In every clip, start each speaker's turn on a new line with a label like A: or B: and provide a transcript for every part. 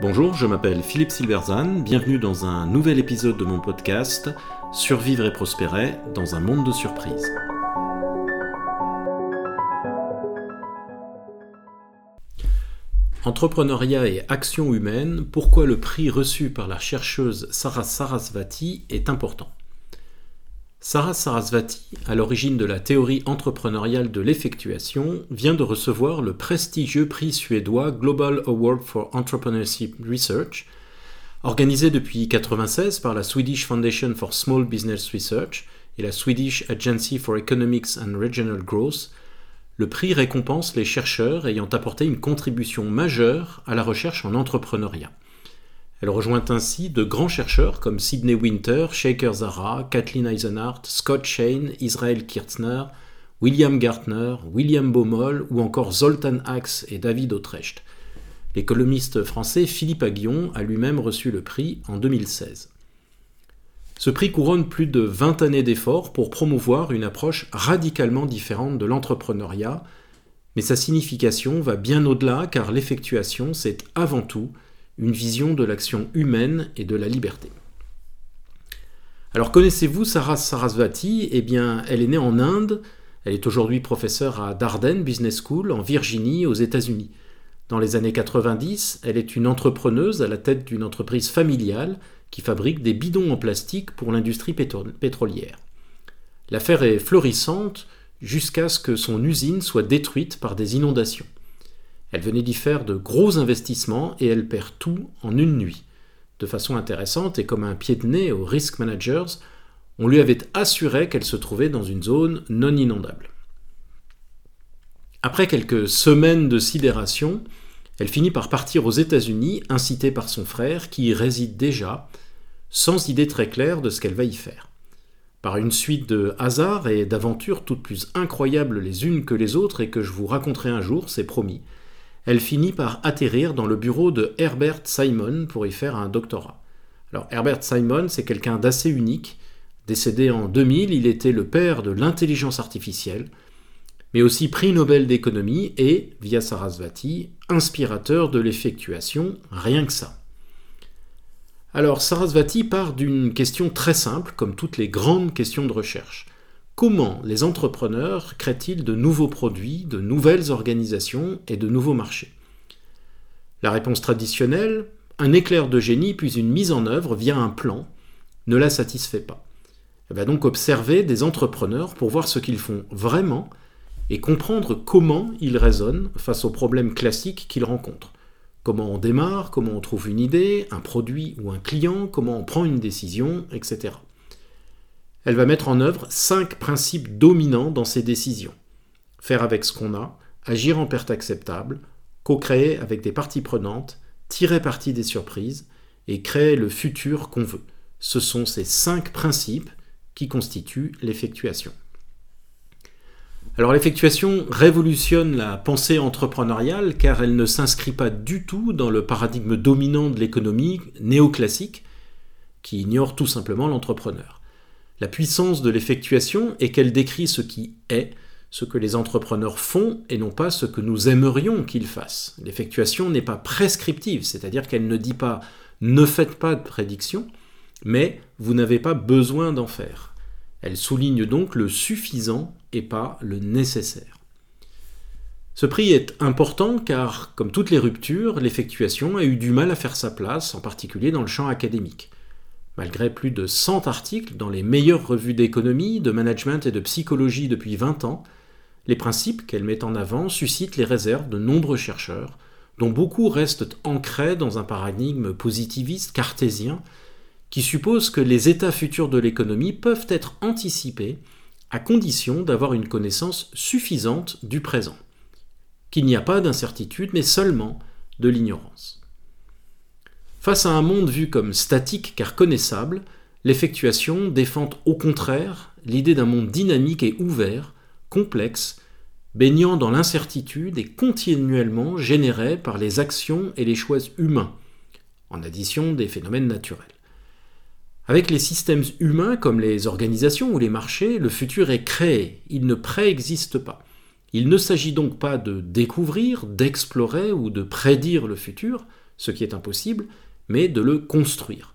A: Bonjour, je m'appelle Philippe Silverzan, bienvenue dans un nouvel épisode de mon podcast Survivre et prospérer dans un monde de surprises. Entrepreneuriat et action humaine, pourquoi le prix reçu par la chercheuse Sarah Sarasvati est important? Sarah Sarasvati, à l'origine de la théorie entrepreneuriale de l'effectuation, vient de recevoir le prestigieux prix suédois Global Award for Entrepreneurship Research, organisé depuis 1996 par la Swedish Foundation for Small Business Research et la Swedish Agency for Economics and Regional Growth. Le prix récompense les chercheurs ayant apporté une contribution majeure à la recherche en entrepreneuriat. Elle rejoint ainsi de grands chercheurs comme Sidney Winter, Shaker Zara, Kathleen Eisenhardt, Scott Shane, Israel Kirtzner, William Gartner, William Baumol ou encore Zoltan Axe et David Autrecht. L'économiste français Philippe Aguillon a lui-même reçu le prix en 2016. Ce prix couronne plus de 20 années d'efforts pour promouvoir une approche radicalement différente de l'entrepreneuriat, mais sa signification va bien au-delà car l'effectuation, c'est avant tout une vision de l'action humaine et de la liberté. Alors connaissez-vous Sarah Sarasvati? Eh bien, elle est née en Inde, elle est aujourd'hui professeure à Darden Business School en Virginie aux États-Unis. Dans les années 90, elle est une entrepreneuse à la tête d'une entreprise familiale qui fabrique des bidons en plastique pour l'industrie pétrolière. L'affaire est florissante jusqu'à ce que son usine soit détruite par des inondations. Elle venait d'y faire de gros investissements et elle perd tout en une nuit. De façon intéressante et comme un pied de nez aux risk managers, on lui avait assuré qu'elle se trouvait dans une zone non inondable. Après quelques semaines de sidération, elle finit par partir aux États-Unis, incitée par son frère, qui y réside déjà, sans idée très claire de ce qu'elle va y faire. Par une suite de hasards et d'aventures toutes plus incroyables les unes que les autres et que je vous raconterai un jour, c'est promis, elle finit par atterrir dans le bureau de Herbert Simon pour y faire un doctorat. Alors Herbert Simon, c'est quelqu'un d'assez unique. Décédé en 2000, il était le père de l'intelligence artificielle, mais aussi prix Nobel d'économie et, via Sarasvati, inspirateur de l'effectuation, rien que ça. Alors Sarasvati part d'une question très simple, comme toutes les grandes questions de recherche. Comment les entrepreneurs créent-ils de nouveaux produits, de nouvelles organisations et de nouveaux marchés? La réponse traditionnelle, un éclair de génie puis une mise en œuvre via un plan, ne la satisfait pas. Elle va donc observer des entrepreneurs pour voir ce qu'ils font vraiment et comprendre comment ils raisonnent face aux problèmes classiques qu'ils rencontrent. Comment on démarre, comment on trouve une idée, un produit ou un client, comment on prend une décision, etc elle va mettre en œuvre cinq principes dominants dans ses décisions. Faire avec ce qu'on a, agir en perte acceptable, co-créer avec des parties prenantes, tirer parti des surprises et créer le futur qu'on veut. Ce sont ces cinq principes qui constituent l'effectuation. Alors l'effectuation révolutionne la pensée entrepreneuriale car elle ne s'inscrit pas du tout dans le paradigme dominant de l'économie néoclassique qui ignore tout simplement l'entrepreneur. La puissance de l'effectuation est qu'elle décrit ce qui est, ce que les entrepreneurs font et non pas ce que nous aimerions qu'ils fassent. L'effectuation n'est pas prescriptive, c'est-à-dire qu'elle ne dit pas ne faites pas de prédiction, mais vous n'avez pas besoin d'en faire. Elle souligne donc le suffisant et pas le nécessaire. Ce prix est important car, comme toutes les ruptures, l'effectuation a eu du mal à faire sa place, en particulier dans le champ académique. Malgré plus de 100 articles dans les meilleures revues d'économie, de management et de psychologie depuis 20 ans, les principes qu'elle met en avant suscitent les réserves de nombreux chercheurs, dont beaucoup restent ancrés dans un paradigme positiviste cartésien qui suppose que les états futurs de l'économie peuvent être anticipés à condition d'avoir une connaissance suffisante du présent, qu'il n'y a pas d'incertitude mais seulement de l'ignorance. Face à un monde vu comme statique car connaissable, l'effectuation défend au contraire l'idée d'un monde dynamique et ouvert, complexe, baignant dans l'incertitude et continuellement généré par les actions et les choix humains, en addition des phénomènes naturels. Avec les systèmes humains comme les organisations ou les marchés, le futur est créé, il ne préexiste pas. Il ne s'agit donc pas de découvrir, d'explorer ou de prédire le futur, ce qui est impossible, mais de le construire.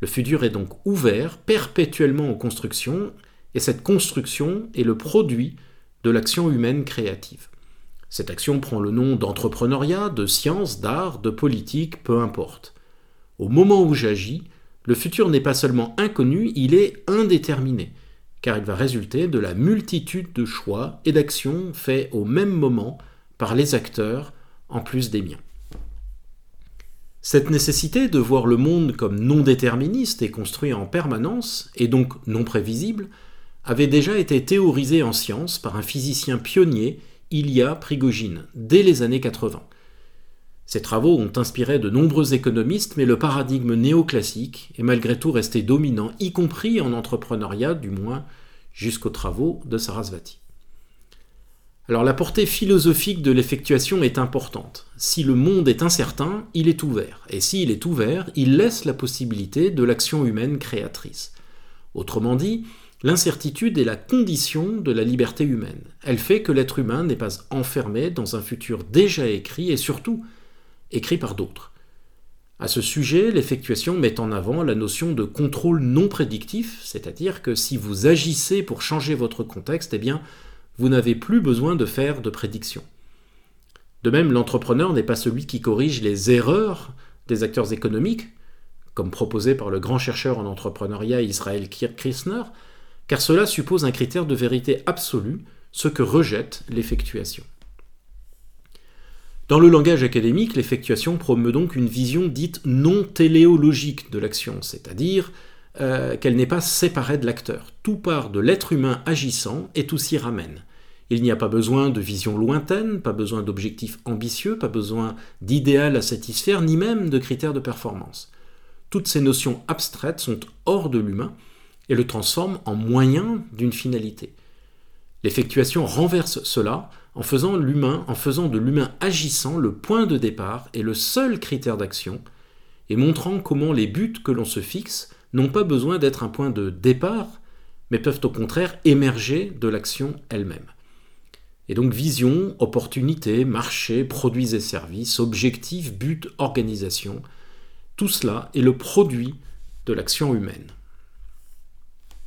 A: Le futur est donc ouvert, perpétuellement en construction, et cette construction est le produit de l'action humaine créative. Cette action prend le nom d'entrepreneuriat, de science, d'art, de politique, peu importe. Au moment où j'agis, le futur n'est pas seulement inconnu, il est indéterminé, car il va résulter de la multitude de choix et d'actions faits au même moment par les acteurs, en plus des miens. Cette nécessité de voir le monde comme non déterministe et construit en permanence, et donc non prévisible, avait déjà été théorisée en science par un physicien pionnier, Ilya Prigogine, dès les années 80. Ces travaux ont inspiré de nombreux économistes, mais le paradigme néoclassique est malgré tout resté dominant, y compris en entrepreneuriat, du moins jusqu'aux travaux de Sarasvati. Alors la portée philosophique de l'effectuation est importante. Si le monde est incertain, il est ouvert. Et s'il est ouvert, il laisse la possibilité de l'action humaine créatrice. Autrement dit, l'incertitude est la condition de la liberté humaine. Elle fait que l'être humain n'est pas enfermé dans un futur déjà écrit et surtout écrit par d'autres. À ce sujet, l'effectuation met en avant la notion de contrôle non prédictif, c'est-à-dire que si vous agissez pour changer votre contexte, eh bien, vous n'avez plus besoin de faire de prédictions. De même, l'entrepreneur n'est pas celui qui corrige les erreurs des acteurs économiques, comme proposé par le grand chercheur en entrepreneuriat Israël Kirchner, car cela suppose un critère de vérité absolue, ce que rejette l'effectuation. Dans le langage académique, l'effectuation promeut donc une vision dite non téléologique de l'action, c'est-à-dire euh, qu'elle n'est pas séparée de l'acteur. Tout part de l'être humain agissant et tout s'y ramène. Il n'y a pas besoin de vision lointaine, pas besoin d'objectifs ambitieux, pas besoin d'idéal à satisfaire, ni même de critères de performance. Toutes ces notions abstraites sont hors de l'humain et le transforment en moyen d'une finalité. L'effectuation renverse cela en faisant l'humain, en faisant de l'humain agissant le point de départ et le seul critère d'action, et montrant comment les buts que l'on se fixe n'ont pas besoin d'être un point de départ, mais peuvent au contraire émerger de l'action elle-même. Et donc vision, opportunité, marché, produits et services, objectifs, but, organisation, tout cela est le produit de l'action humaine.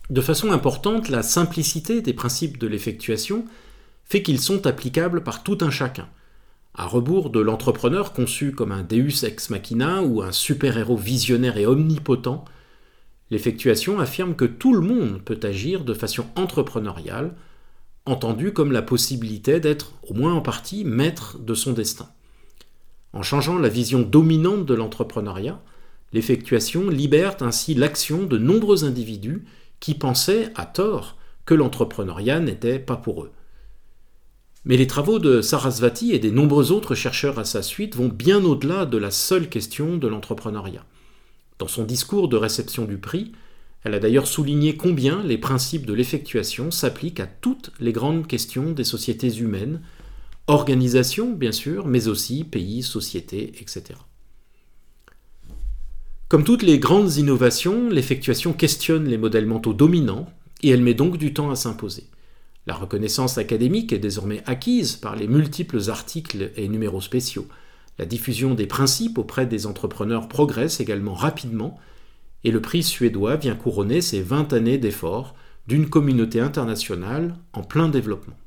A: De façon importante, la simplicité des principes de l'effectuation fait qu'ils sont applicables par tout un chacun. À rebours de l'entrepreneur conçu comme un deus ex machina ou un super-héros visionnaire et omnipotent, l'effectuation affirme que tout le monde peut agir de façon entrepreneuriale, entendu comme la possibilité d'être, au moins en partie, maître de son destin. En changeant la vision dominante de l'entrepreneuriat, l'effectuation libère ainsi l'action de nombreux individus qui pensaient, à tort, que l'entrepreneuriat n'était pas pour eux. Mais les travaux de Sarasvati et des nombreux autres chercheurs à sa suite vont bien au-delà de la seule question de l'entrepreneuriat. Dans son discours de réception du prix, elle a d'ailleurs souligné combien les principes de l'effectuation s'appliquent à toutes les grandes questions des sociétés humaines, organisation bien sûr, mais aussi pays, société, etc. Comme toutes les grandes innovations, l'effectuation questionne les modèles mentaux dominants et elle met donc du temps à s'imposer. La reconnaissance académique est désormais acquise par les multiples articles et numéros spéciaux. La diffusion des principes auprès des entrepreneurs progresse également rapidement et le prix suédois vient couronner ces 20 années d'efforts d'une communauté internationale en plein développement.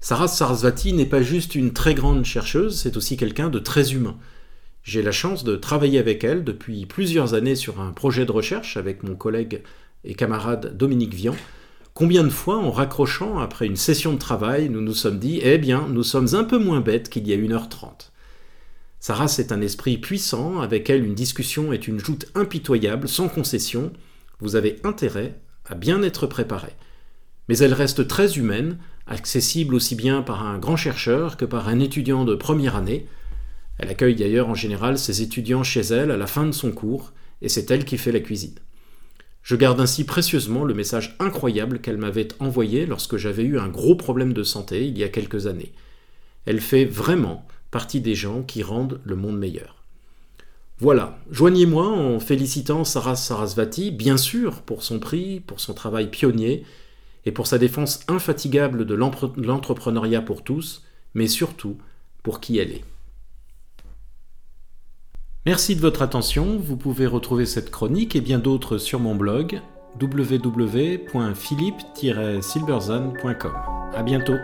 A: Sarah Sarasvati n'est pas juste une très grande chercheuse, c'est aussi quelqu'un de très humain. J'ai la chance de travailler avec elle depuis plusieurs années sur un projet de recherche avec mon collègue et camarade Dominique Vian. Combien de fois, en raccrochant après une session de travail, nous nous sommes dit Eh bien, nous sommes un peu moins bêtes qu'il y a 1h30. Sa est un esprit puissant, avec elle une discussion est une joute impitoyable, sans concession. Vous avez intérêt à bien être préparé. Mais elle reste très humaine, accessible aussi bien par un grand chercheur que par un étudiant de première année. Elle accueille d'ailleurs en général ses étudiants chez elle à la fin de son cours, et c'est elle qui fait la cuisine. Je garde ainsi précieusement le message incroyable qu'elle m'avait envoyé lorsque j'avais eu un gros problème de santé il y a quelques années. Elle fait vraiment partie des gens qui rendent le monde meilleur. Voilà, joignez-moi en félicitant Sarah Sarasvati, bien sûr, pour son prix, pour son travail pionnier, et pour sa défense infatigable de l'entrepreneuriat pour tous, mais surtout pour qui elle est. Merci de votre attention, vous pouvez retrouver cette chronique et bien d'autres sur mon blog www.philippe-silberzan.com. À bientôt.